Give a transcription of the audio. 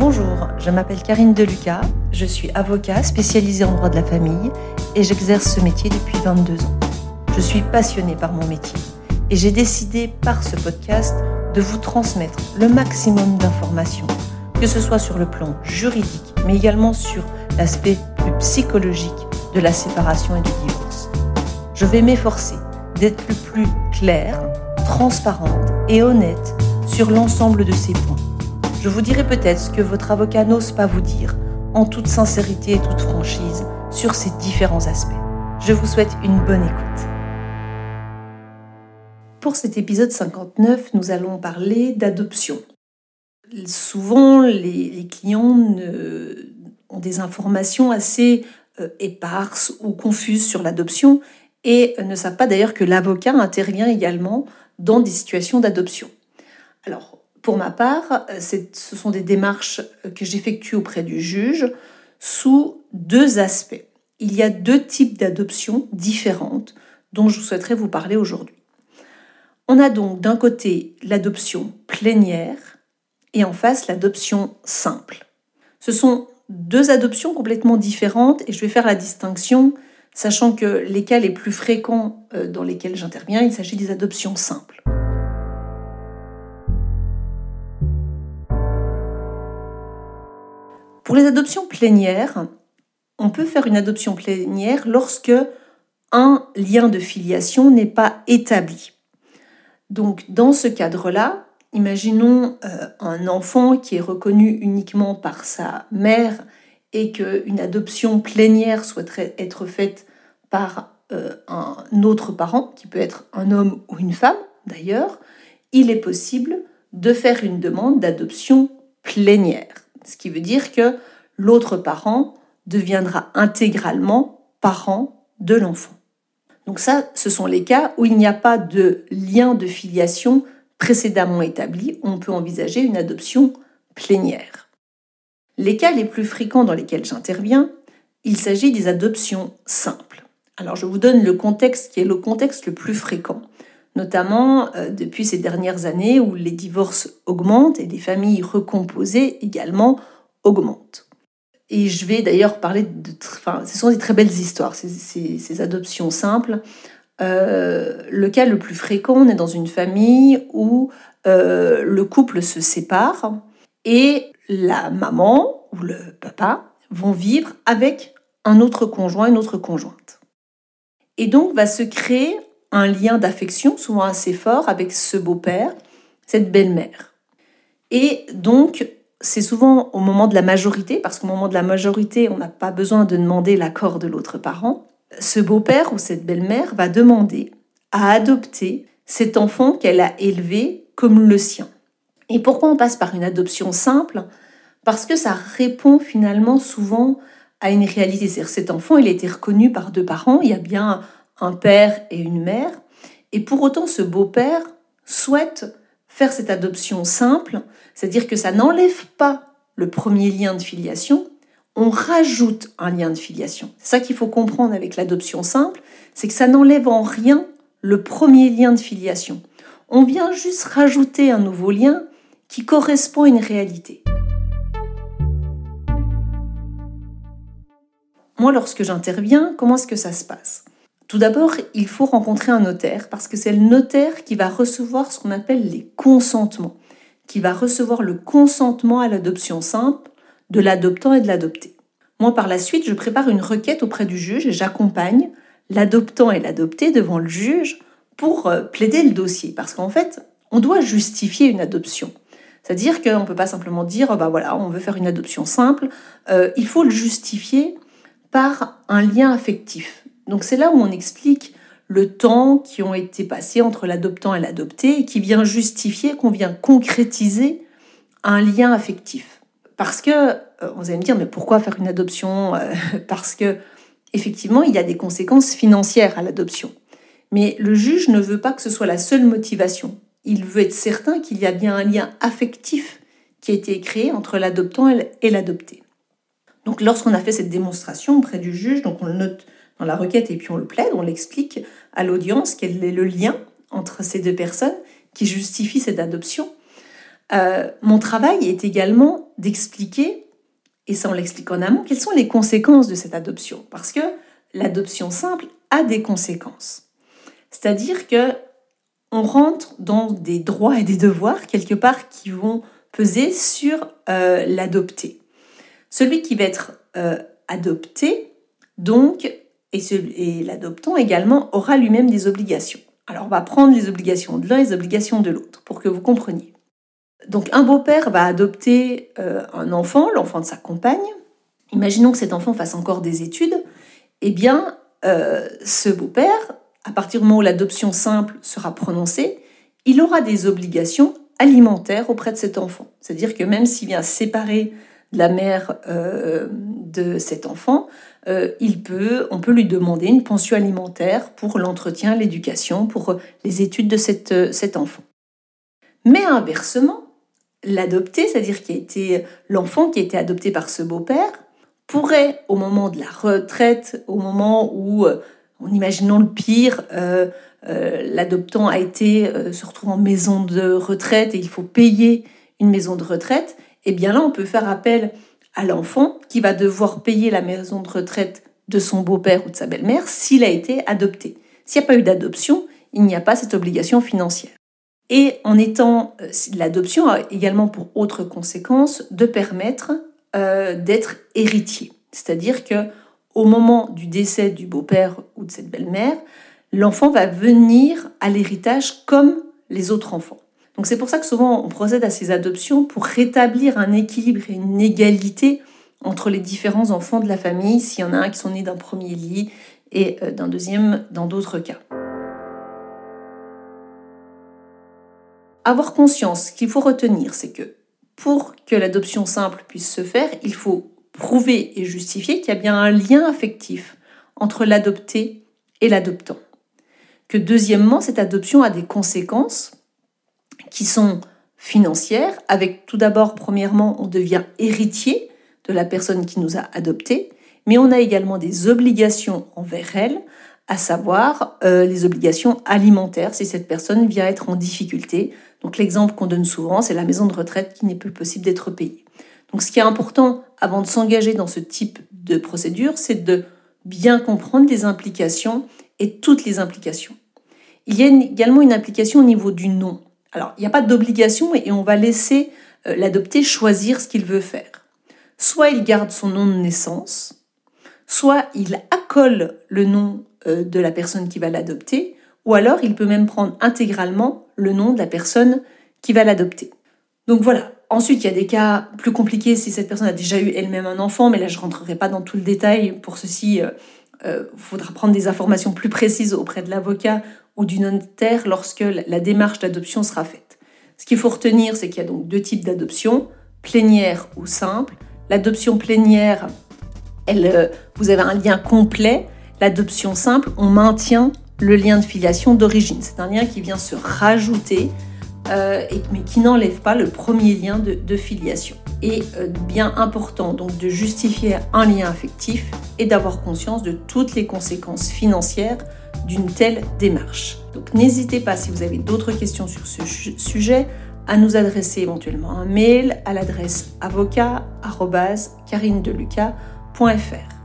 Bonjour, je m'appelle Karine Deluca, je suis avocat spécialisée en droit de la famille et j'exerce ce métier depuis 22 ans. Je suis passionnée par mon métier et j'ai décidé par ce podcast de vous transmettre le maximum d'informations, que ce soit sur le plan juridique, mais également sur l'aspect plus psychologique de la séparation et du divorce. Je vais m'efforcer d'être le plus claire, transparente et honnête sur l'ensemble de ces points. Je vous dirai peut-être ce que votre avocat n'ose pas vous dire, en toute sincérité et toute franchise, sur ces différents aspects. Je vous souhaite une bonne écoute. Pour cet épisode 59, nous allons parler d'adoption. Souvent, les, clients ont des informations assez euh, éparses ou confuses sur l'adoption et ne savent pas d'ailleurs que l'avocat intervient également dans des situations d'adoption. Pour ma part, euh, ce sont des démarches euh, que j'effectue auprès du juge sous deux aspects. Il y a deux types d'adoptions différentes dont je souhaiterais vous parler aujourd'hui. On a donc d'un côté l'adoption plénière et en face l'adoption simple. Ce sont deux adoptions complètement différentes et je vais faire la distinction sachant que les cas les plus fréquents euh, dans lesquels j'interviens, il s'agit des adoptions simples. Pour les adoptions plénières, on peut faire une adoption plénière lorsque un lien de filiation n'est pas établi. Donc dans ce cadre-là, imaginons euh, un enfant qui est reconnu uniquement par sa mère et qu'une adoption plénière souhaiterait être faite par euh, un autre parent, qui peut être un homme ou une femme d'ailleurs, il est possible de faire une demande d'adoption plénière. Ce qui veut dire que l'autre parent deviendra intégralement parent de l'enfant. Donc ça, ce sont les cas où il n'y a pas de lien de filiation précédemment établi. On peut envisager une adoption plénière. Les cas les plus fréquents dans lesquels j'interviens, il s'agit des adoptions simples. Alors je vous donne le contexte qui est le contexte le plus fréquent notamment euh, depuis ces dernières années où les divorces augmentent et les familles recomposées également augmentent. Et je vais d'ailleurs parler de... Enfin, ce sont des très belles histoires, ces, adoptions simples. Euh, le cas le plus fréquent, on est dans une famille où euh, le couple se sépare et la maman ou le papa vont vivre avec un autre conjoint, une autre conjointe. Et donc va se créer un lien d'affection souvent assez fort avec ce beau-père, cette belle-mère. Et donc, c'est souvent au moment de la majorité, parce qu'au moment de la majorité, on n'a pas besoin de demander l'accord de l'autre parent. Ce beau-père ou cette belle-mère va demander à adopter cet enfant qu'elle a élevé comme le sien. Et pourquoi on passe par une adoption simple? Parce que ça répond finalement souvent à une réalité. C'est-à-dire cet enfant, il a été reconnu par deux parents, il y a bien un père et une mère. Et pour autant, ce beau-père souhaite faire cette adoption simple, c'est-à-dire que ça n'enlève pas le premier lien de filiation, on rajoute un lien de filiation. C'est ça qu'il faut comprendre avec l'adoption simple, c'est que ça n'enlève en rien le premier lien de filiation. On vient juste rajouter un nouveau lien qui correspond à une réalité. Moi, lorsque j'interviens, comment est-ce que ça se passe? Tout d'abord, il faut rencontrer un notaire parce que c'est le notaire qui va recevoir ce qu'on appelle les consentements, qui va recevoir le consentement à l'adoption simple de l'adoptant et de l'adopté. Moi, par la suite, je prépare une requête auprès du juge et j'accompagne l'adoptant et l'adopté devant le juge pour euh, plaider le dossier. Parce qu'en fait, on doit justifier une adoption. C'est-à-dire qu'on ne peut pas simplement dire, bah voilà, on veut faire une adoption simple. Euh, il faut le justifier par un lien affectif. Donc c'est là où on explique le temps qui ont été passés entre l'adoptant et l'adopté qui vient justifier qu'on vient concrétiser un lien affectif. Parce que, euh, vous allez me dire, mais pourquoi faire une adoption euh, Parce que, effectivement, il y a des conséquences financières à l'adoption. Mais le juge ne veut pas que ce soit la seule motivation. Il veut être certain qu'il y a bien un lien affectif qui a été créé entre l'adoptant et l'adopté. Donc, lorsqu'on a fait cette démonstration auprès du juge, donc on le note la requête et puis on le plaide, on l'explique à l'audience quel est le lien entre ces deux personnes qui justifie cette adoption. Euh, mon travail est également d'expliquer, et ça on l'explique en amont, quelles sont les conséquences de cette adoption. Parce que l'adoption simple a des conséquences. C'est-à-dire que on rentre dans des droits et des devoirs quelque part qui vont peser sur euh, l'adopté. Celui qui va être euh, adopté, donc, et, l'adoptant également, aura lui-même des obligations. Alors on va prendre les obligations de l'un et les obligations de l'autre pour que vous compreniez. Donc un beau-père va adopter euh, un enfant, l'enfant de sa compagne. Imaginons que cet enfant fasse encore des études. Eh bien, ce beau-père à partir du moment où l'adoption simple sera prononcée, il aura des obligations alimentaires auprès de cet enfant. C'est-à-dire que même s'il vient séparer la mère euh, de cet enfant, euh, il peut, on peut lui demander une pension alimentaire pour l'entretien, l'éducation, pour les études de cet enfant. Mais inversement, l'adopté, c'est-à-dire qui a été l'enfant qui a été adopté par ce beau-père, pourrait, au moment de la retraite, au moment où euh, en imaginant le pire, euh, euh, l'adoptant a été, euh, se retrouve en maison de retraite et il faut payer une maison de retraite, et eh bien là, on peut faire appel à l'enfant qui va devoir payer la maison de retraite de son beau-père ou de sa belle-mère s'il a été adopté. S'il n'y a pas eu d'adoption, il n'y a pas cette obligation financière. Et en étant, l'adoption a également pour autre conséquence de permettre d'être héritier. C'est-à-dire que au moment du décès du beau-père ou de cette belle-mère, l'enfant va venir à l'héritage comme les autres enfants. C'est pour ça que souvent on procède à ces adoptions pour rétablir un équilibre et une égalité entre les différents enfants de la famille, s'il y en a un qui sont nés d'un premier lit et euh, d'un deuxième dans d'autres cas. Avoir conscience, ce qu'il faut retenir, c'est que pour que l'adoption simple puisse se faire, il faut prouver et justifier qu'il y a bien un lien affectif entre l'adopté et l'adoptant. Que deuxièmement, cette adoption a des conséquences qui sont financières, avec tout d'abord, premièrement, on devient héritier de la personne qui nous a adoptés, mais on a également des obligations envers elle, à savoir euh, les obligations alimentaires si cette personne vient être en difficulté. Donc l'exemple qu'on donne souvent, c'est la maison de retraite qui n'est plus possible d'être payée. Donc ce qui est important avant de s'engager dans ce type de procédure, c'est de bien comprendre les implications et toutes les implications. Il y a également une implication au niveau du nom. Alors, il n'y a pas d'obligation et on va laisser euh, l'adopté choisir ce qu'il veut faire. Soit il garde son nom de naissance, soit il accole le nom euh, de la personne qui va l'adopter, ou alors il peut même prendre intégralement le nom de la personne qui va l'adopter. Donc voilà, Ensuite, il y a des cas plus compliqués si cette personne a déjà eu elle-même un enfant, mais là, je ne rentrerai pas dans tout le détail. Pour ceci, il euh, faudra prendre des informations plus précises auprès de l'avocat ou du notaire lorsque la démarche d'adoption sera faite. Ce qu'il faut retenir, c'est qu'il y a donc deux types d'adoption, plénière ou simple. L'adoption plénière, euh, vous avez un lien complet. L'adoption simple, on maintient le lien de filiation d'origine. C'est un lien qui vient se rajouter euh, mais qui n'enlève pas le premier lien de, filiation. Et euh, bien important donc de justifier un lien affectif et d'avoir conscience de toutes les conséquences financières d'une telle démarche. Donc n'hésitez pas si vous avez d'autres questions sur ce sujet à nous adresser éventuellement un mail à l'adresse avocat@carinedeluca.fr.